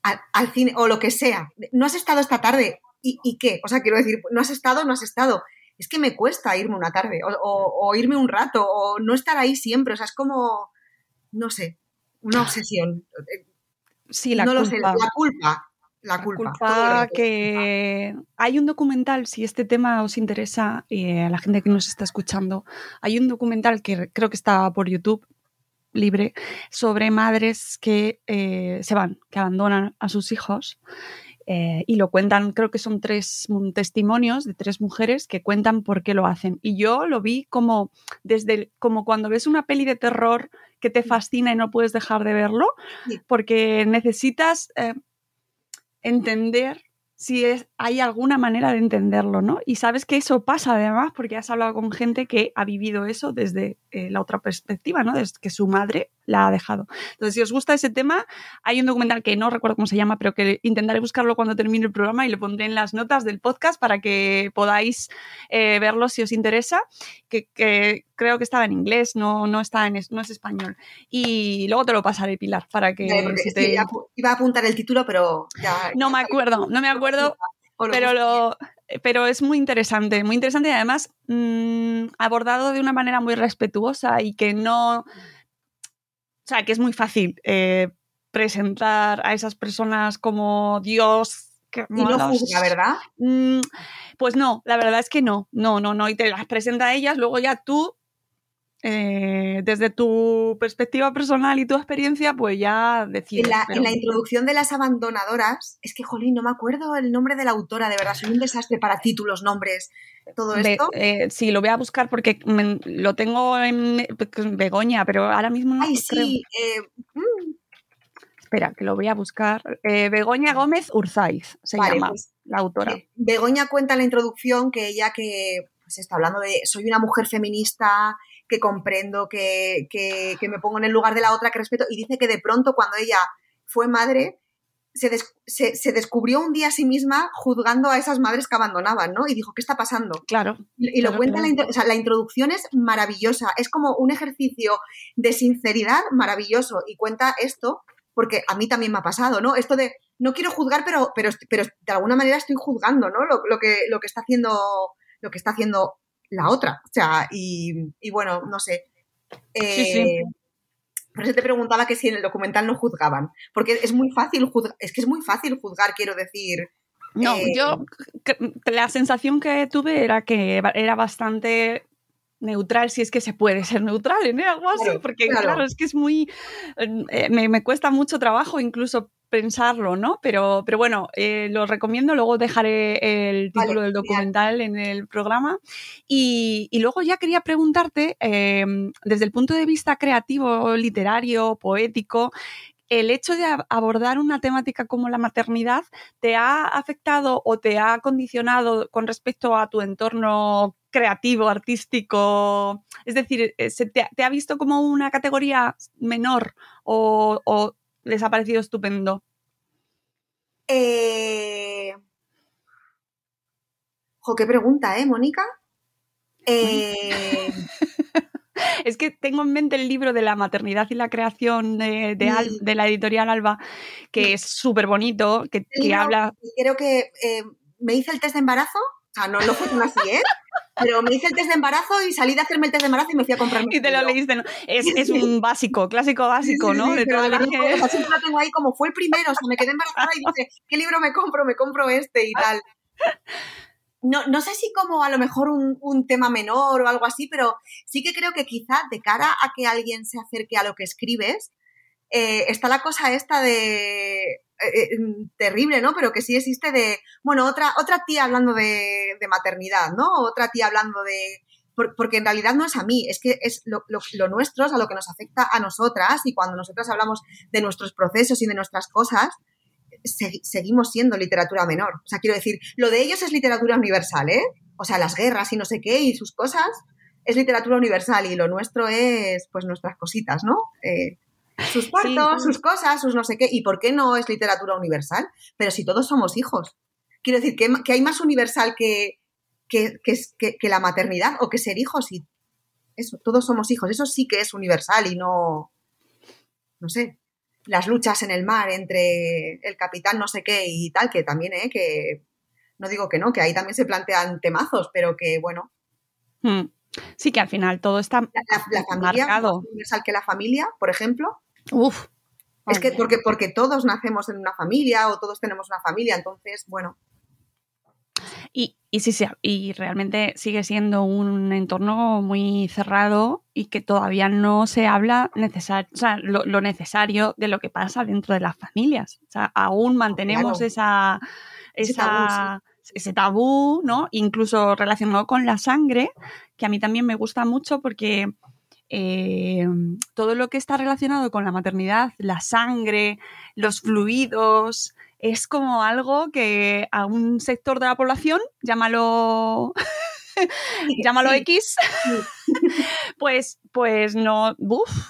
al, cine o lo que sea. No has estado esta tarde. ¿Y, qué? O sea, quiero decir, no has estado, no has estado. Es que me cuesta irme una tarde o irme un rato o no estar ahí siempre. O sea, es como, no sé, una obsesión. Sí, la no culpa. Lo sé, la culpa. La culpa, que hay un documental, si este tema os interesa eh, a la gente que nos está escuchando, hay un documental que creo que está por YouTube libre sobre madres que eh, se van, que abandonan a sus hijos eh, y lo cuentan, creo que son tres testimonios de tres mujeres que cuentan por qué lo hacen. Y yo lo vi como desde como cuando ves una peli de terror que te fascina y no puedes dejar de verlo, porque necesitas eh, entender si es, hay alguna manera de entenderlo, ¿no? Y sabes que eso pasa además porque has hablado con gente que ha vivido eso desde eh, la otra perspectiva, ¿no? Desde que su madre la ha dejado. Entonces, si os gusta ese tema, hay un documental que no recuerdo cómo se llama, pero que intentaré buscarlo cuando termine el programa y lo pondré en las notas del podcast para que podáis eh, verlo si os interesa, que, creo que estaba en inglés, no, no, está en, no es español. Y luego te lo pasaré, Pilar, para que... iba a apuntar el título, pero ya... No me acuerdo, no me acuerdo, pero lo, pero es muy interesante, muy interesante y además mm, abordado de una manera muy respetuosa y que no o sea, que es muy fácil eh, presentar a esas personas como Dios. Que, y no juzga, ¿verdad? Mm, pues no, la verdad es que no, no, no, no, y te las presenta a ellas, luego ya tú eh, desde tu perspectiva personal y tu experiencia, pues ya decides. En la, introducción de las abandonadoras, es que, jolín, no me acuerdo el nombre de la autora, de verdad, soy un desastre para títulos, nombres, todo esto. Eh, sí, lo voy a buscar porque lo tengo en Begoña, pero ahora mismo no. Ay, sí. Eh, mm. Espera, que lo voy a buscar. Begoña Gómez Urzaiz se llama pues, la autora. Begoña cuenta en la introducción que ella que pues está hablando de soy una mujer feminista que comprendo, que, me pongo en el lugar de la otra, que respeto, y dice que de pronto cuando ella fue madre, se, se, descubrió un día a sí misma juzgando a esas madres que abandonaban, ¿no? Y dijo, ¿qué está pasando? Claro. Y, lo cuenta, la, o sea, la introducción es maravillosa, es como un ejercicio de sinceridad maravilloso y cuenta esto porque a mí también me ha pasado, ¿no? Esto de, no quiero juzgar, pero, pero, pero de alguna manera estoy juzgando, ¿no? Lo, que, lo que está haciendo lo que está haciendo la otra. O sea, y, y bueno, no sé. Sí, sí. Eh, Por eso te preguntaba que si en el documental no juzgaban. Porque es muy fácil juzgar, es que es muy fácil juzgar, quiero decir. No, Eh, yo la sensación que tuve era que era bastante neutral, si es que se puede ser neutral en algo así, Claro, porque claro. claro. es que es muy, eh, me, me cuesta mucho trabajo incluso pensarlo, ¿no? Pero, pero bueno, eh, lo recomiendo, luego dejaré el Vale, título del documental en el programa. Y, y luego ya quería preguntarte, eh, desde el punto de vista creativo, literario, poético, el hecho de ab- abordar una temática como la maternidad te ha afectado o te ha condicionado con respecto a tu entorno creativo, artístico? Es decir, eh, ¿se te, ha- te ha visto como una categoría menor o, o les ha parecido estupendo? Eh... Qué pregunta, ¿eh, Mónica? Eh, [laughs] Es que tengo en mente el libro de la maternidad y la creación de, de Al- Sí. de la editorial Alba, que es súper bonito, que, habla... Creo que eh, me hice el test de embarazo. O sea, no, no fue así, ¿eh? Pero me hice el test de embarazo y salí de hacerme el test de embarazo y me fui a comprarme Y te lo leíste, ¿no? Es, es un básico, clásico básico, ¿no? De pero verdad, que- o sea, siempre lo tengo ahí como fue el primero, o sea, me quedé embarazada y dije, ¿qué libro me compro? Me compro este y tal. No, no sé si como a lo mejor un, un tema menor o algo así, pero sí que creo que quizá de cara a que alguien se acerque a lo que escribes, eh, está la cosa esta de eh, eh, terrible, ¿no? Pero que sí existe de, bueno, otra, otra tía hablando de, maternidad, ¿no? Otra tía hablando de... por- porque en realidad no es a mí, es que es lo, nuestro, es a lo que nos afecta a nosotras y cuando nosotras hablamos de nuestros procesos y de nuestras cosas, se- seguimos siendo literatura menor. O sea, quiero decir, lo de ellos es literatura universal, ¿eh? O sea, las guerras y no sé qué y sus cosas es literatura universal y lo nuestro es, pues, nuestras cositas, ¿no? Sus partos, sus cosas, sus no sé qué. ¿Y por qué no es literatura universal? Pero si todos somos hijos. Quiero decir, que, que hay más universal que, que, que, es- que- que la maternidad o que ser hijos y eso, todos somos hijos. Eso sí que es universal y no, no sé, las luchas en el mar entre el capitán no sé qué y tal, que también, ¿eh? Que no digo que no, que ahí también se plantean temazos, pero que, bueno, Hmm. Sí, que al final todo está la, la familia, marcado. universal que la familia, por ejemplo, Uf. es que porque, porque todos nacemos en una familia o todos tenemos una familia, entonces, bueno, Y, y sí, sí, y realmente sigue siendo un entorno muy cerrado y que todavía no se habla necesar o sea, lo, lo necesario de lo que pasa dentro de las familias. O sea, aún mantenemos Claro. esa, esa- ese tabú, ¿no? Incluso relacionado con la sangre, que a mí también me gusta mucho porque eh, todo lo que está relacionado con la maternidad, la sangre, los fluidos, es como algo que a un sector de la población, llámalo, [laughs] llámalo Sí. X, [laughs] pues, pues no,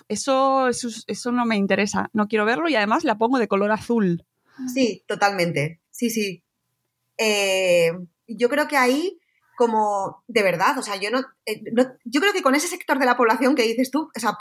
eso, eso, eso no me interesa, no quiero verlo y además la pongo de color azul. Sí, totalmente. Sí, sí. Eh, yo creo que ahí, como de verdad, o sea, yo no, eh, no- yo creo que con ese sector de la población que dices tú, o sea,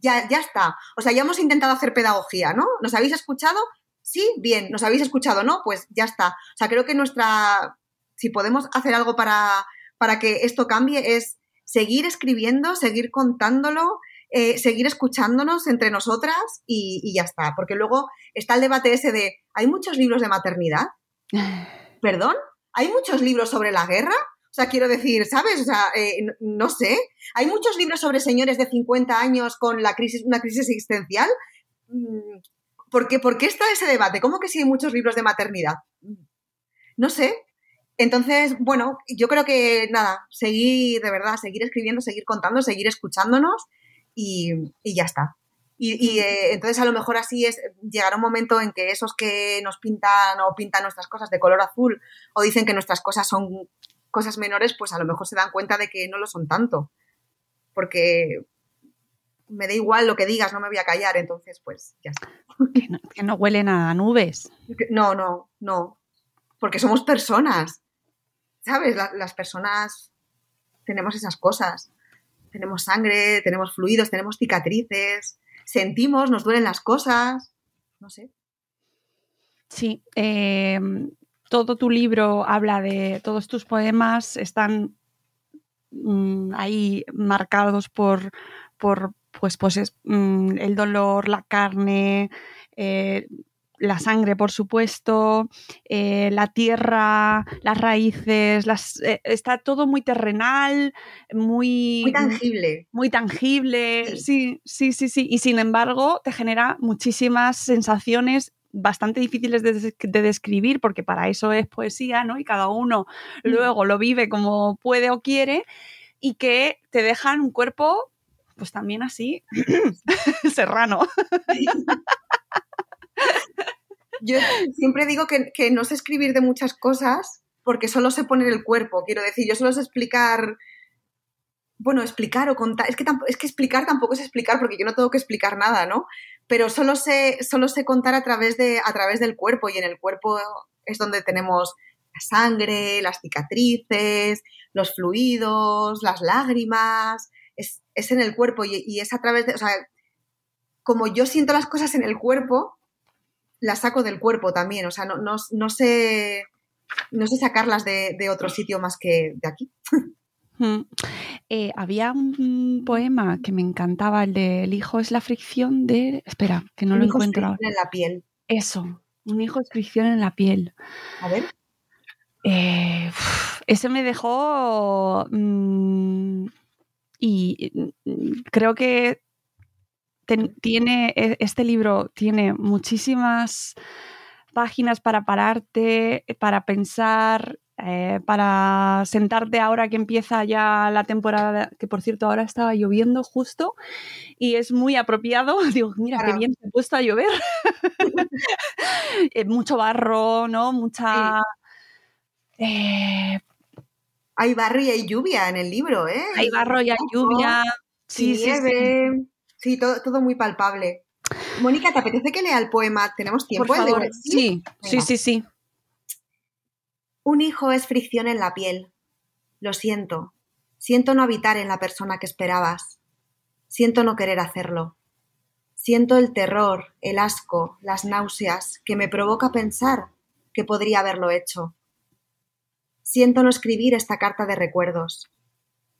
ya, ya está. O sea, ya hemos intentado hacer pedagogía, ¿no? ¿Nos habéis escuchado? Sí, bien. ¿Nos habéis escuchado? No, pues ya está. O sea, creo que nuestra, si podemos hacer algo para, para que esto cambie, es seguir escribiendo, seguir contándolo, eh, seguir escuchándonos entre nosotras y, y ya está. Porque luego está el debate ese de, ¿hay muchos libros de maternidad? [laughs] ¿Perdón? ¿Hay muchos libros sobre la guerra? O sea, quiero decir, ¿sabes? O sea, eh, no, sé. ¿Hay muchos libros sobre señores de 50 años con la crisis, una crisis existencial? Mm, ¿Por qué, ¿Por qué está ese debate? ¿Cómo que sí hay muchos libros de maternidad? No sé. Entonces, bueno, yo creo que nada, seguir, de verdad, seguir escribiendo, seguir contando, seguir escuchándonos y ya está. Y, y, eh, entonces a lo mejor así es, llegará un momento en que esos que nos pintan o pintan nuestras cosas de color azul o dicen que nuestras cosas son cosas menores, pues a lo mejor se dan cuenta de que no lo son tanto. Porque me da igual lo que digas, no me voy a callar, entonces pues ya está. [laughs] Que no, que no huelen a nubes. No, no, no. Porque somos personas. ¿Sabes? La- las personas tenemos esas cosas. Tenemos sangre, tenemos fluidos, tenemos cicatrices, sentimos, nos duelen las cosas. No sé. Sí, eh, todo tu libro habla de, todos tus poemas están mm, ahí marcados por, por pues, pues es, mm, el dolor, la carne, eh, la sangre, por supuesto, eh, la tierra, las raíces, las, eh, está todo muy terrenal, muy... Muy tangible. Muy tangible, sí. sí, sí, sí, Y sin embargo, te genera muchísimas sensaciones bastante difíciles de, de, describir, porque para eso es poesía, ¿no? Y cada uno mm. luego lo vive como puede o quiere, y que te dejan un cuerpo, pues también así, [laughs] serrano. Yo siempre digo que, que, no sé escribir de muchas cosas porque solo sé poner el cuerpo, quiero decir, yo solo sé explicar, bueno, explicar o contar, es que, es que explicar tampoco es explicar porque yo no tengo que explicar nada, ¿no? Pero solo sé, solo sé contar a través, de, a través del cuerpo y en el cuerpo es donde tenemos la sangre, las cicatrices, los fluidos, las lágrimas, es, es en el cuerpo y, y es a través de, o sea, como yo siento las cosas en el cuerpo, las saco del cuerpo también, o sea, no, no, no sé, no sé sacarlas de, de, otro sitio más que de aquí. Mm. Eh, había un poema que me encantaba, el de El hijo es la fricción de... Espera, que no un lo hijo encuentro. Es fricción en la piel. Eso, un hijo es fricción en la piel. A ver. Eh, uf, ese me dejó... Mmm, y creo que ten, tiene, este libro tiene muchísimas páginas para pararte, para pensar, eh, para sentarte ahora que empieza ya la temporada, que por cierto ahora estaba lloviendo justo y es muy apropiado. [laughs] Digo, mira Claro. qué bien se ha puesto a llover. [laughs] Eh, Mucho barro, ¿no? Mucha... eh, Hay barro y hay lluvia en el libro, ¿eh? hay barro y hay lluvia. Sí, y sí, sí. nieve. Sí, todo, todo muy palpable. Mónica, ¿te apetece que lea el poema? ¿Tenemos tiempo? Por de favor, sí, sí, sí, sí. Un hijo es fricción en la piel. Lo siento. Siento no habitar en la persona que esperabas. Siento no querer hacerlo. Siento el terror, el asco, las náuseas que me provoca pensar que podría haberlo hecho. Siento no escribir esta carta de recuerdos.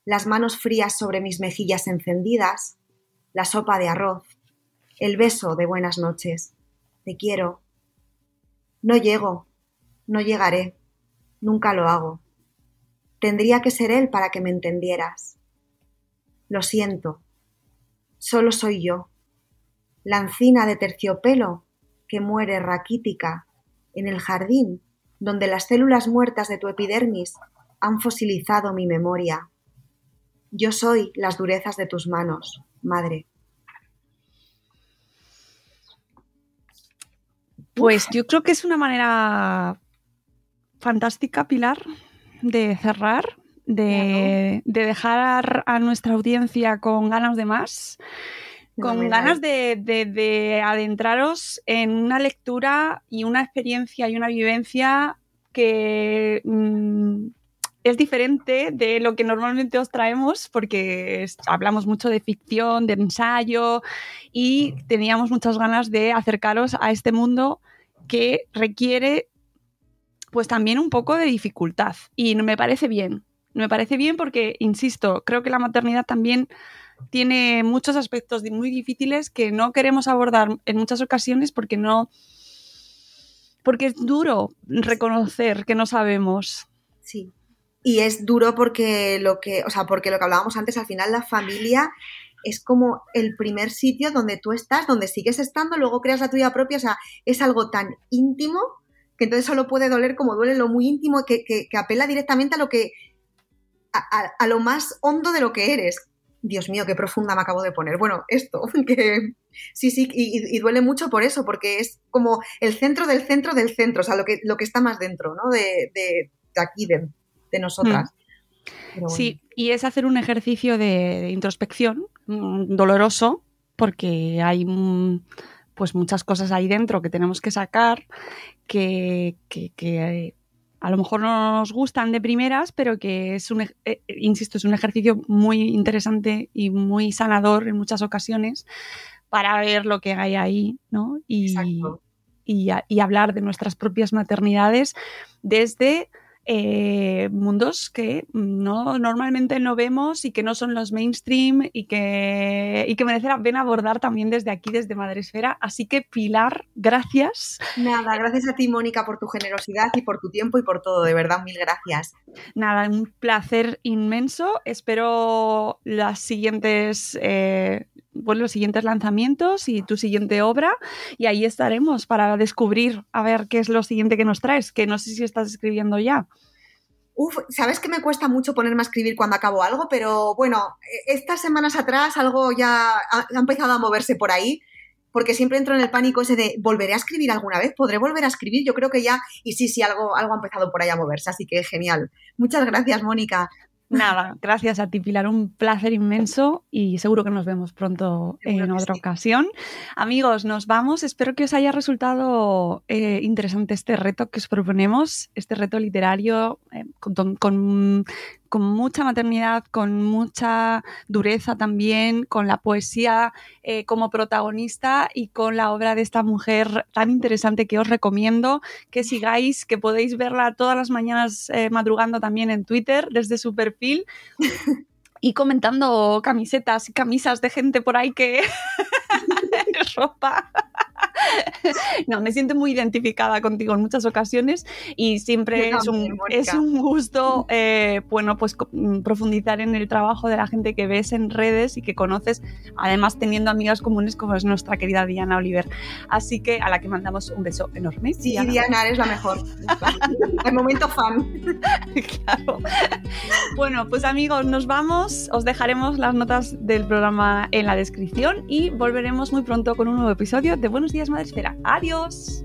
Las manos frías sobre mis mejillas encendidas, la sopa de arroz, el beso de buenas noches. Te quiero. No llego, no llegaré, nunca lo hago. Tendría que ser él para que me entendieras. Lo siento, solo soy yo, la encina de terciopelo que muere raquítica en el jardín donde las células muertas de tu epidermis han fosilizado mi memoria. Yo soy las durezas de tus manos, madre. Pues yo creo que es una manera fantástica, Pilar, de cerrar, de, de dejar a nuestra audiencia con ganas de más, con ganas de, de- de adentraros en una lectura y una experiencia y una vivencia que mm, es diferente de lo que normalmente os traemos porque hablamos mucho de ficción, de ensayo y teníamos muchas ganas de acercaros a este mundo que requiere pues también un poco de dificultad y me parece bien. Me parece bien porque, insisto, creo que la maternidad también tiene muchos aspectos muy difíciles que no queremos abordar en muchas ocasiones porque no porque es duro reconocer que no sabemos. Sí. Y es duro porque lo que, o sea, porque lo que hablábamos antes, al final la familia es como el primer sitio donde tú estás, donde sigues estando, luego creas la tuya propia, o sea, es algo tan íntimo que entonces solo puede doler como duele lo muy íntimo, que, que- que apela directamente a lo que, a, lo más hondo de lo que eres. Dios mío, qué profunda me acabo de poner. Bueno, esto, [laughs] que sí, sí, y, y- y duele mucho por eso, porque es como el centro del centro del centro, o sea, lo que, lo que está más dentro, ¿no? De, de- de aquí, de, de nosotras. Bueno. Sí, y es hacer un ejercicio de, de introspección mm, doloroso porque hay mm, pues muchas cosas ahí dentro que tenemos que sacar que, que- que, eh, a lo mejor no nos gustan de primeras, pero que es un, eh, eh, insisto, es un ejercicio muy interesante y muy sanador en muchas ocasiones para ver lo que hay ahí, ¿no? Y, Exacto. y, a- y hablar de nuestras propias maternidades desde eh, mundos que no normalmente no vemos y que no son los mainstream y que, y que merece la pena abordar también desde aquí, desde Madresfera. Así que Pilar, gracias. Nada, gracias a ti, Mónica, por tu generosidad y por tu tiempo y por todo, de verdad, mil gracias. Nada, un placer inmenso. Espero las siguientes, eh, bueno, los siguientes lanzamientos y tu siguiente obra. Y ahí estaremos para descubrir a ver qué es lo siguiente que nos traes, que no sé si estás escribiendo ya. Uf, sabes que me cuesta mucho ponerme a escribir cuando acabo algo, pero bueno, e- estas semanas atrás algo ya ha, ha empezado a moverse por ahí, porque siempre entro en el pánico ese de ¿volveré a escribir alguna vez? ¿Podré volver a escribir? Yo creo que ya, y sí, sí, algo, algo ha empezado por ahí a moverse, así que genial. Muchas gracias, Mónica. Nada, gracias a ti, Pilar. Un placer inmenso y seguro que nos vemos pronto Seguro en otra sí. ocasión. Amigos, nos vamos. Espero que os haya resultado eh, interesante este reto que os proponemos, este reto literario eh, con, con- con mucha maternidad, con mucha dureza también, con la poesía eh, como protagonista y con la obra de esta mujer tan interesante que os recomiendo que sigáis, que podéis verla todas las mañanas madrugando también en Twitter desde su perfil y comentando camisetas y camisas de gente por ahí que [laughs] ropa. [laughs] No, me siento muy identificada contigo en muchas ocasiones y siempre Yo es un, es un gusto, eh, bueno, pues mm, profundizar en el trabajo de la gente que ves en redes y que conoces, además teniendo amigas comunes como es nuestra querida Diana Oliver. Así que a la que mandamos un beso enorme. Sí, Diana. Diana, eres la mejor. [laughs] De momento fan. Claro. Bueno, pues amigos, nos vamos. Os dejaremos las notas del programa en la descripción y volveremos muy pronto con un nuevo episodio de Buenos Días Madre Esfera. Adiós.